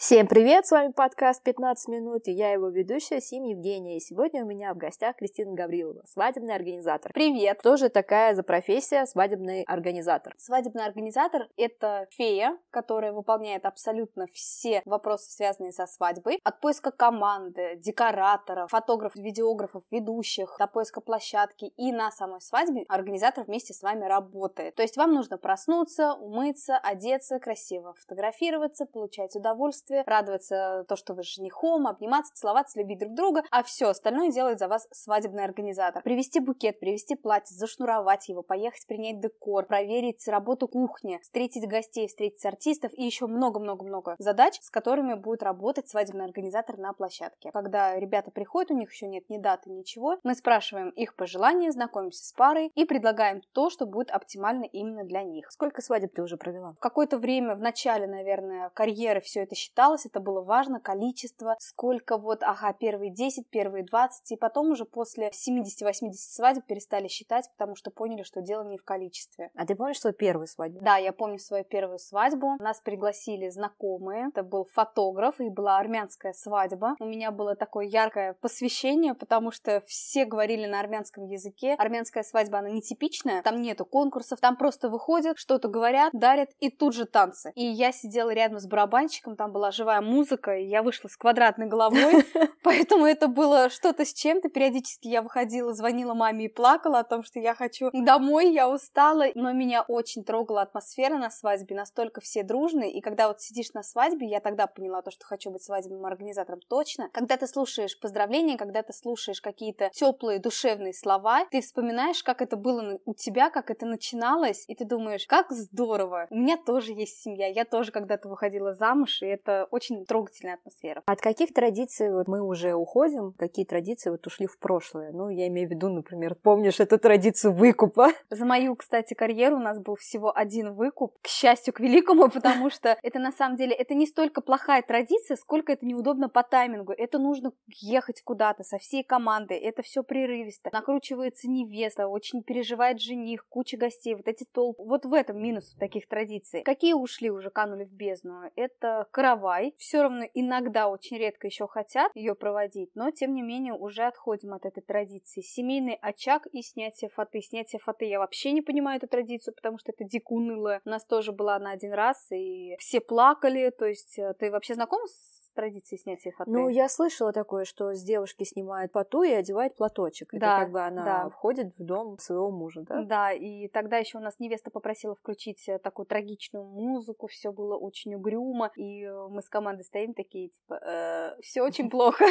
Всем привет, с вами подкаст «15 минут» и я его ведущая Сим Евгения. И сегодня у меня в гостях Кристина Гаврилова, свадебный организатор. Привет! Кто же такая за профессия свадебный организатор? Свадебный организатор — это фея, которая выполняет абсолютно все вопросы, связанные со свадьбой. От поиска команды, декораторов, фотографов, видеографов, ведущих, до поиска площадки. И на самой свадьбе организатор вместе с вами работает. То есть вам нужно проснуться, умыться, одеться, красиво фотографироваться, получать удовольствие удовольствие, радоваться то, что вы с женихом, обниматься, целоваться, любить друг друга, а все остальное делает за вас свадебный организатор. Привезти букет, привезти платье, зашнуровать его, поехать принять декор, проверить работу кухни, встретить гостей, встретить артистов и еще много-много-много задач, с которыми будет работать свадебный организатор на площадке. Когда ребята приходят, у них еще нет ни даты, ничего, мы спрашиваем их пожелания, знакомимся с парой и предлагаем то, что будет оптимально именно для них. Сколько свадеб ты уже провела? В какое-то время, в начале, наверное, карьеры все это считалось считалось, это было важно, количество, сколько вот, ага, первые 10, первые 20, и потом уже после 70-80 свадеб перестали считать, потому что поняли, что дело не в количестве. А ты помнишь свою первую свадьбу? Да, я помню свою первую свадьбу. Нас пригласили знакомые, это был фотограф, и была армянская свадьба. У меня было такое яркое посвящение, потому что все говорили на армянском языке. Армянская свадьба, она нетипичная, там нету конкурсов, там просто выходят, что-то говорят, дарят, и тут же танцы. И я сидела рядом с барабанщиком, там была была живая музыка, и я вышла с квадратной головой, поэтому это было что-то с чем-то. Периодически я выходила, звонила маме и плакала о том, что я хочу домой, я устала, но меня очень трогала атмосфера на свадьбе, настолько все дружные, и когда вот сидишь на свадьбе, я тогда поняла то, что хочу быть свадебным организатором точно. Когда ты слушаешь поздравления, когда ты слушаешь какие-то теплые душевные слова, ты вспоминаешь, как это было у тебя, как это начиналось, и ты думаешь, как здорово, у меня тоже есть семья, я тоже когда-то выходила замуж, и это очень трогательная атмосфера. От каких традиций вот мы уже уходим? Какие традиции вот ушли в прошлое? Ну, я имею в виду, например, помнишь эту традицию выкупа? За мою, кстати, карьеру у нас был всего один выкуп. К счастью, к великому, потому что это на самом деле, это не столько плохая традиция, сколько это неудобно по таймингу. Это нужно ехать куда-то со всей командой. Это все прерывисто. Накручивается невеста, очень переживает жених, куча гостей, вот эти толпы. Вот в этом минус таких традиций. Какие ушли уже, канули в бездну? Это караван давай. Все равно иногда очень редко еще хотят ее проводить, но тем не менее уже отходим от этой традиции. Семейный очаг и снятие фаты. Снятие фаты я вообще не понимаю эту традицию, потому что это дико уныло. У нас тоже была на один раз, и все плакали. То есть э, ты вообще знаком с традиции снятия фаты? Ну, я слышала такое, что с девушки снимают фату и одевают платочек. Это да, как бы она да. входит в дом своего мужа, да? Да, и тогда еще у нас невеста попросила включить э, такую трагичную музыку, все было очень угрюмо, и э, мы с командой стоим такие, типа, э, все очень плохо.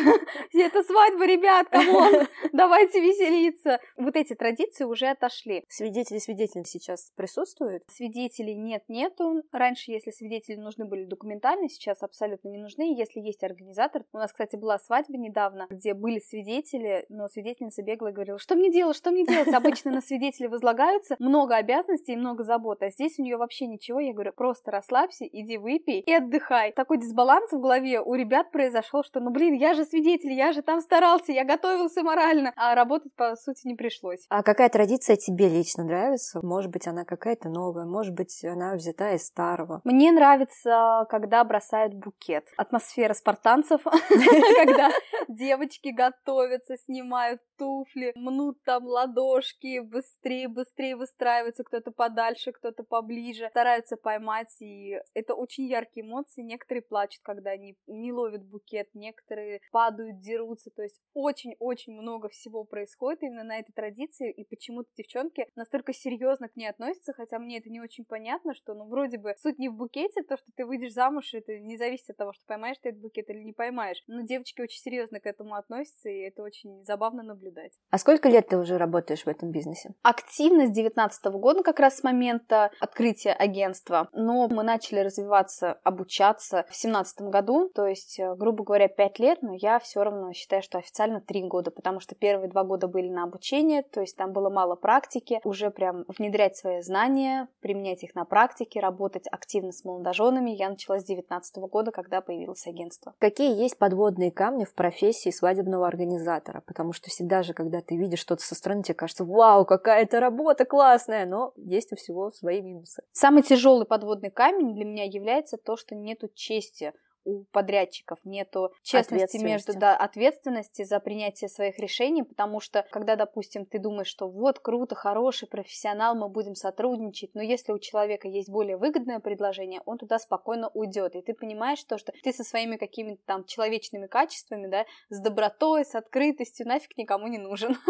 Это свадьба, ребят, come on, давайте веселиться. Вот эти традиции уже отошли. Свидетели свидетели сейчас присутствуют? Свидетелей нет, нету. Раньше, если свидетели нужны были документально, сейчас абсолютно не нужны. Если если есть организатор. У нас, кстати, была свадьба недавно, где были свидетели, но свидетельница бегала и говорила, что мне делать, что мне делать? Обычно на свидетелей возлагаются много обязанностей и много забот, а здесь у нее вообще ничего. Я говорю, просто расслабься, иди выпей и отдыхай. Такой дисбаланс в голове у ребят произошел, что, ну блин, я же свидетель, я же там старался, я готовился морально, а работать, по сути, не пришлось. А какая традиция тебе лично нравится? Может быть, она какая-то новая, может быть, она взята из старого? Мне нравится, когда бросают букет. Атмосфера атмосфера спартанцев, когда девочки готовятся, снимают туфли, мнут там ладошки, быстрее, быстрее выстраиваются, кто-то подальше, кто-то поближе, стараются поймать, и это очень яркие эмоции. Некоторые плачут, когда они не ловят букет, некоторые падают, дерутся, то есть очень-очень много всего происходит именно на этой традиции, и почему-то девчонки настолько серьезно к ней относятся, хотя мне это не очень понятно, что, ну, вроде бы суть не в букете, то, что ты выйдешь замуж, это не зависит от того, что поймаешь ты этот букет или не поймаешь. Но девочки очень серьезно к этому относятся, и это очень забавно наблюдать. А сколько лет ты уже работаешь в этом бизнесе? Активно с 19 года, как раз с момента открытия агентства. Но мы начали развиваться, обучаться в 17 году, то есть, э, грубо говоря, 5 лет, но я все равно считаю, что официально 3 года, потому что первые два года были на обучение, то есть там было мало практики, уже прям внедрять свои знания, применять их на практике, работать активно с молодоженами я начала с 19 года, когда появилось агентство. Какие есть подводные камни в профессии свадебного организатора? Потому что всегда же, когда ты видишь что-то со стороны, тебе кажется, вау, какая это работа классная, но есть у всего свои минусы. Самый тяжелый подводный камень для меня является то, что нету чести у подрядчиков, нету честности между да, ответственности за принятие своих решений, потому что когда, допустим, ты думаешь, что вот круто, хороший профессионал, мы будем сотрудничать, но если у человека есть более выгодное предложение, он туда спокойно уйдет, и ты понимаешь то, что ты со своими какими-то там человечными качествами, да, с добротой, с открытостью нафиг никому не нужен.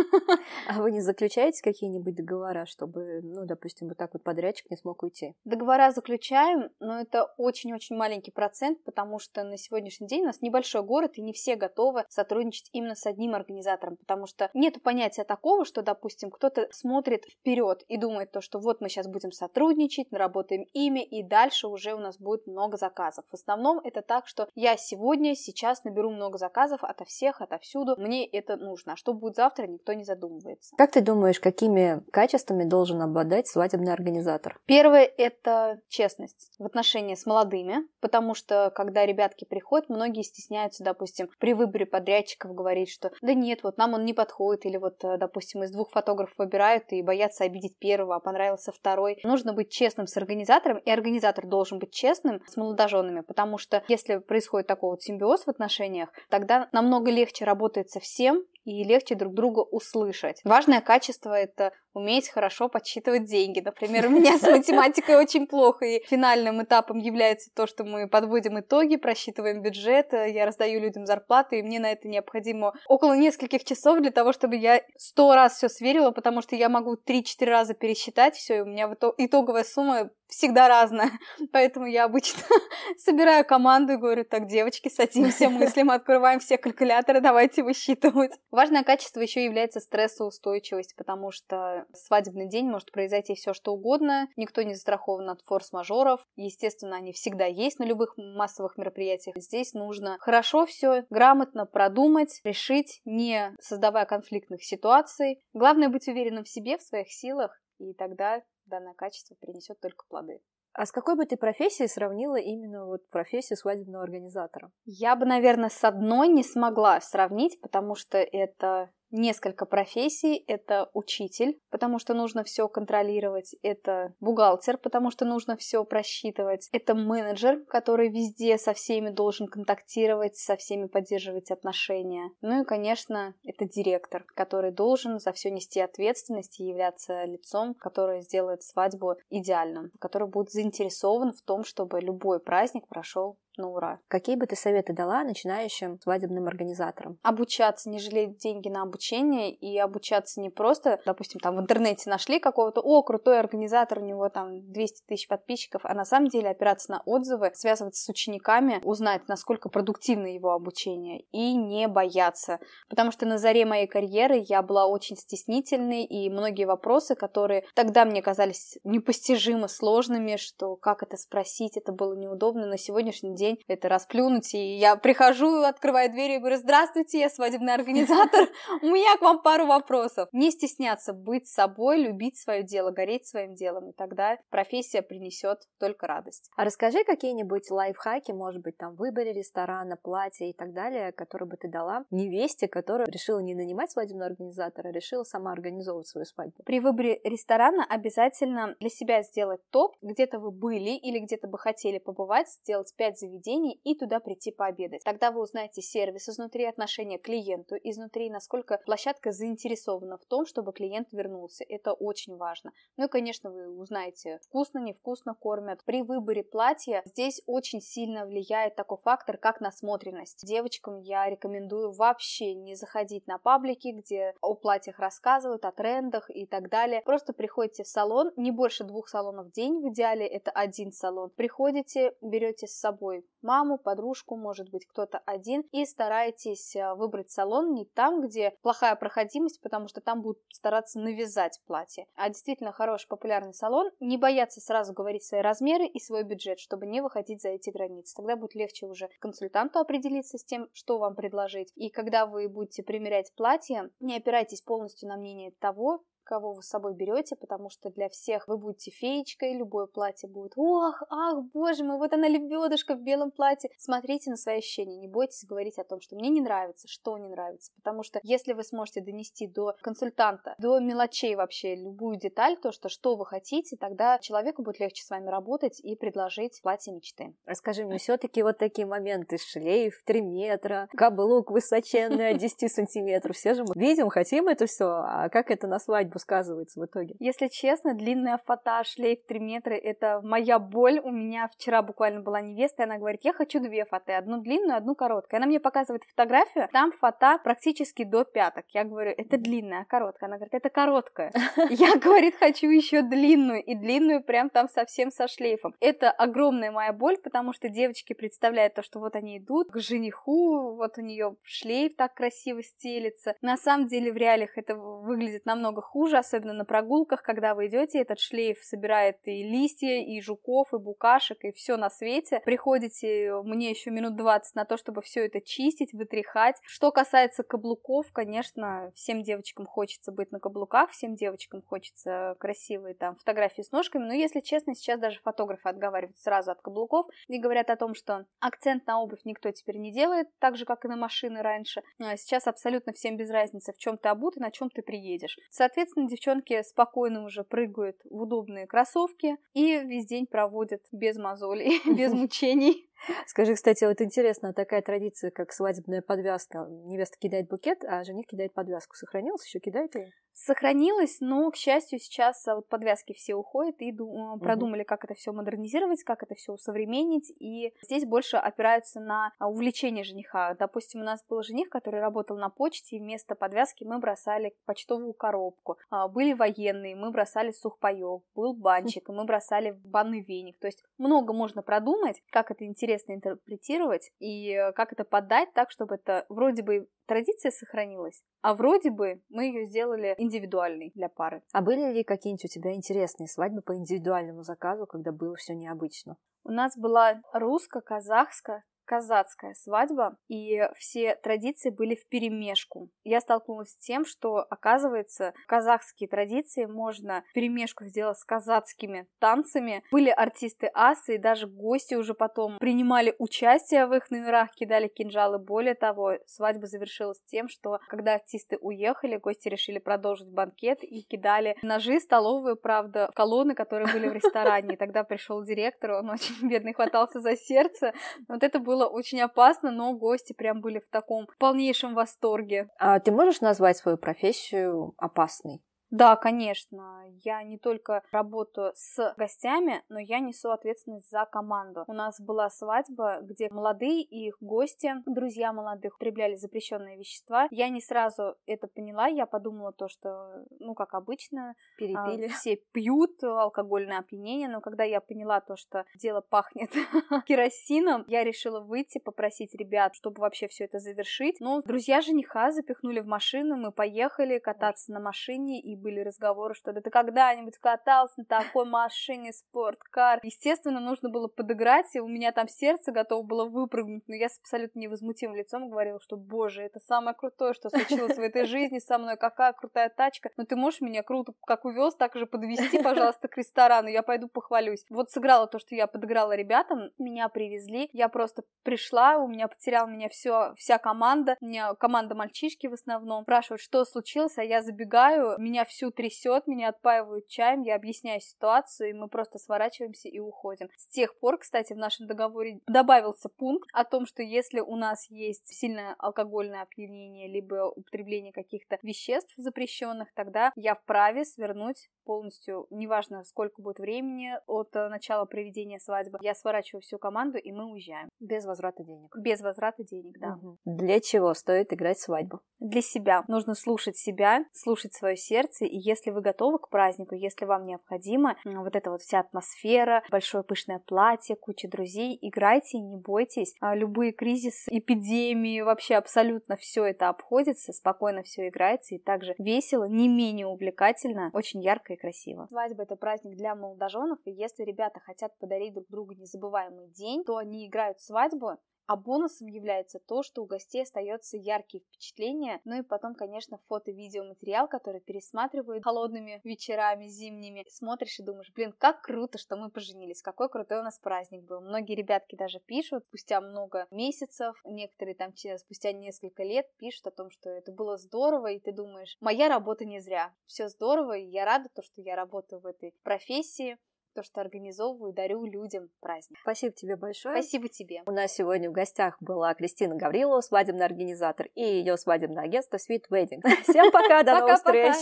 А вы не заключаете какие-нибудь договора, чтобы, ну, допустим, вот так вот подрядчик не смог уйти? Договора заключаем, но это очень-очень маленький процент, потому что на сегодняшний день у нас небольшой город, и не все готовы сотрудничать именно с одним организатором, потому что нет понятия такого, что, допустим, кто-то смотрит вперед и думает то, что вот мы сейчас будем сотрудничать, наработаем ими, и дальше уже у нас будет много заказов. В основном это так, что я сегодня, сейчас наберу много заказов ото всех, отовсюду, мне это нужно, а что будет завтра, никто не задумывается. Как ты думаешь, какими качествами должен обладать свадебный организатор? Первое – это честность в отношении с молодыми, потому что, когда ребятки приходят, многие стесняются, допустим, при выборе подрядчиков говорить, что да нет, вот нам он не подходит, или вот, э, допустим, из двух фотографов выбирают и боятся обидеть первого, а понравился второй. Нужно быть честным с организатором, и организатор должен быть честным с молодоженами, потому что если происходит такой вот симбиоз в отношениях, тогда намного легче работается всем, и легче друг друга услышать. Важное качество — это уметь хорошо подсчитывать деньги. Например, у меня с математикой очень плохо, и финальным этапом является то, что мы подводим итоги, просчитываем бюджет, я раздаю людям зарплаты, и мне на это необходимо около нескольких часов для того, чтобы я сто раз все сверила, потому что я могу три-четыре раза пересчитать все, и у меня итоговая сумма всегда разная. Поэтому я обычно собираю команду и говорю, так, девочки, садимся, мыслим, открываем все калькуляторы, давайте высчитывать. Важное качество еще является стрессоустойчивость, потому что свадебный день может произойти все что угодно, никто не застрахован от форс-мажоров. Естественно, они всегда есть на любых массовых мероприятиях. Здесь нужно хорошо все, грамотно продумать, решить, не создавая конфликтных ситуаций. Главное быть уверенным в себе, в своих силах, и тогда данное качество принесет только плоды. А с какой бы ты профессией сравнила именно вот профессию свадебного организатора? Я бы, наверное, с одной не смогла сравнить, потому что это несколько профессий. Это учитель, потому что нужно все контролировать. Это бухгалтер, потому что нужно все просчитывать. Это менеджер, который везде со всеми должен контактировать, со всеми поддерживать отношения. Ну и, конечно, это директор, который должен за все нести ответственность и являться лицом, которое сделает свадьбу идеальным, который будет заинтересован в том, чтобы любой праздник прошел на ура. Какие бы ты советы дала начинающим свадебным организаторам? Обучаться, не жалеть деньги на обучение и обучаться не просто, допустим, там в интернете нашли какого-то, о, крутой организатор, у него там 200 тысяч подписчиков, а на самом деле опираться на отзывы, связываться с учениками, узнать, насколько продуктивно его обучение и не бояться. Потому что на заре моей карьеры я была очень стеснительной, и многие вопросы, которые тогда мне казались непостижимо сложными, что как это спросить, это было неудобно, на сегодняшний день день это расплюнуть. И я прихожу, открываю дверь и говорю, здравствуйте, я свадебный организатор, у меня к вам пару вопросов. Не стесняться быть собой, любить свое дело, гореть своим делом, и тогда профессия принесет только радость. А расскажи какие-нибудь лайфхаки, может быть, там, в выборе ресторана, платья и так далее, которые бы ты дала невесте, которая решила не нанимать свадебного организатора, а решила сама организовывать свою свадьбу. При выборе ресторана обязательно для себя сделать топ, где-то вы были или где-то бы хотели побывать, сделать 5 заведений, заведений и туда прийти пообедать. Тогда вы узнаете сервис изнутри, отношения к клиенту изнутри, насколько площадка заинтересована в том, чтобы клиент вернулся. Это очень важно. Ну и, конечно, вы узнаете, вкусно, невкусно кормят. При выборе платья здесь очень сильно влияет такой фактор, как насмотренность. Девочкам я рекомендую вообще не заходить на паблики, где о платьях рассказывают, о трендах и так далее. Просто приходите в салон, не больше двух салонов в день, в идеале это один салон. Приходите, берете с собой маму, подружку, может быть, кто-то один, и старайтесь э, выбрать салон не там, где плохая проходимость, потому что там будут стараться навязать платье, а действительно хороший популярный салон, не бояться сразу говорить свои размеры и свой бюджет, чтобы не выходить за эти границы. Тогда будет легче уже консультанту определиться с тем, что вам предложить. И когда вы будете примерять платье, не опирайтесь полностью на мнение того, кого вы с собой берете, потому что для всех вы будете феечкой, любое платье будет «Ох, ах, боже мой, вот она лебедушка в белом платье». Смотрите на свои ощущения, не бойтесь говорить о том, что мне не нравится, что не нравится, потому что если вы сможете донести до консультанта, до мелочей вообще любую деталь, то, что что вы хотите, тогда человеку будет легче с вами работать и предложить платье мечты. Расскажи мне, все-таки вот такие моменты, шлейф 3 метра, каблук высоченный от 10 сантиметров, все же мы видим, хотим это все, а как это на свадьбу сказывается в итоге? Если честно, длинная фата, шлейф 3 метра, это моя боль. У меня вчера буквально была невеста, и она говорит, я хочу две фаты, одну длинную, одну короткую. Она мне показывает фотографию, там фата практически до пяток. Я говорю, это длинная, а короткая? Она говорит, это короткая. Я, говорит, хочу еще длинную, и длинную прям там совсем со шлейфом. Это огромная моя боль, потому что девочки представляют то, что вот они идут к жениху, вот у нее шлейф так красиво стелится. На самом деле в реалиях это выглядит намного хуже, особенно на прогулках, когда вы идете, этот шлейф собирает и листья, и жуков, и букашек, и все на свете. Приходите мне еще минут 20 на то, чтобы все это чистить, вытряхать. Что касается каблуков, конечно, всем девочкам хочется быть на каблуках, всем девочкам хочется красивые там фотографии с ножками, но если честно, сейчас даже фотографы отговаривают сразу от каблуков и говорят о том, что акцент на обувь никто теперь не делает, так же, как и на машины раньше. А сейчас абсолютно всем без разницы, в чем ты обут и на чем ты приедешь. Соответственно, девчонки спокойно уже прыгают в удобные кроссовки и весь день проводят без мозолей, без мучений. Скажи, кстати, вот интересно, такая традиция, как свадебная подвязка. Невеста кидает букет, а жених кидает подвязку. Сохранилась еще? Кидает ее? Сохранилась, но, к счастью, сейчас вот подвязки все уходят и ду- продумали, как это все модернизировать, как это все усовременить. И здесь больше опираются на а, увлечение жениха. Допустим, у нас был жених, который работал на почте, и вместо подвязки мы бросали почтовую коробку. А, были военные, мы бросали сухпайок. Был банчик, и мы бросали банный веник. То есть много можно продумать, как это интересно интересно интерпретировать и э, как это подать так, чтобы это вроде бы традиция сохранилась, а вроде бы мы ее сделали индивидуальной для пары. А были ли какие-нибудь у тебя интересные свадьбы по индивидуальному заказу, когда было все необычно? У нас была русско-казахская казацкая свадьба, и все традиции были в перемешку. Я столкнулась с тем, что, оказывается, казахские традиции можно в перемешку сделать с казацкими танцами. Были артисты асы, и даже гости уже потом принимали участие в их номерах, кидали кинжалы. Более того, свадьба завершилась тем, что когда артисты уехали, гости решили продолжить банкет и кидали ножи, столовые, правда, колонны, которые были в ресторане. И тогда пришел директор, он очень бедный хватался за сердце. Вот это было было очень опасно, но гости прям были в таком полнейшем восторге. А ты можешь назвать свою профессию опасной? Да, конечно. Я не только работаю с гостями, но я несу ответственность за команду. У нас была свадьба, где молодые и их гости, друзья молодых, употребляли запрещенные вещества. Я не сразу это поняла, я подумала то, что, ну, как обычно, перепили. А, все пьют, алкогольное опьянение, но когда я поняла то, что дело пахнет керосином, я решила выйти, попросить ребят, чтобы вообще все это завершить. Но друзья жениха запихнули в машину, мы поехали кататься на машине и были разговоры, что да ты когда-нибудь катался на такой машине спорткар. Естественно, нужно было подыграть, и у меня там сердце готово было выпрыгнуть, но я с абсолютно невозмутимым лицом говорила, что, боже, это самое крутое, что случилось в этой жизни со мной, какая крутая тачка, но ты можешь меня круто, как увез, так же подвести, пожалуйста, к ресторану, я пойду похвалюсь. Вот сыграла то, что я подыграла ребятам, меня привезли, я просто пришла, у меня потерял меня все, вся команда, у меня команда мальчишки в основном, спрашивают, что случилось, а я забегаю, меня всю трясет, меня отпаивают чаем, я объясняю ситуацию, и мы просто сворачиваемся и уходим. С тех пор, кстати, в нашем договоре добавился пункт о том, что если у нас есть сильное алкогольное опьянение, либо употребление каких-то веществ запрещенных, тогда я вправе свернуть полностью, неважно, сколько будет времени от э, начала проведения свадьбы, я сворачиваю всю команду, и мы уезжаем. Без возврата денег. Без возврата денег, да. Угу. Для чего стоит играть свадьбу? Для себя. Нужно слушать себя, слушать свое сердце, и если вы готовы к празднику, если вам необходима вот эта вот вся атмосфера, большое пышное платье, куча друзей, играйте, не бойтесь. А любые кризисы, эпидемии, вообще абсолютно все это обходится, спокойно все играется, и также весело, не менее увлекательно, очень ярко и красиво. Свадьба это праздник для молодоженов, и если ребята хотят подарить друг другу незабываемый день, то они играют свадьбу, А бонусом является то, что у гостей остается яркие впечатления, ну и потом, конечно, фото-видеоматериал, который пересматривают холодными вечерами, зимними. Смотришь и думаешь, блин, как круто, что мы поженились, какой крутой у нас праздник был. Многие ребятки даже пишут спустя много месяцев, некоторые там спустя несколько лет пишут о том, что это было здорово, и ты думаешь, моя работа не зря, все здорово, и я рада, то, что я работаю в этой профессии, то, что организовываю, дарю людям праздник. Спасибо тебе большое. Спасибо тебе. У нас сегодня в гостях была Кристина Гаврилова, свадебный организатор, и ее свадебное агентство Sweet Wedding. Всем пока, до новых встреч!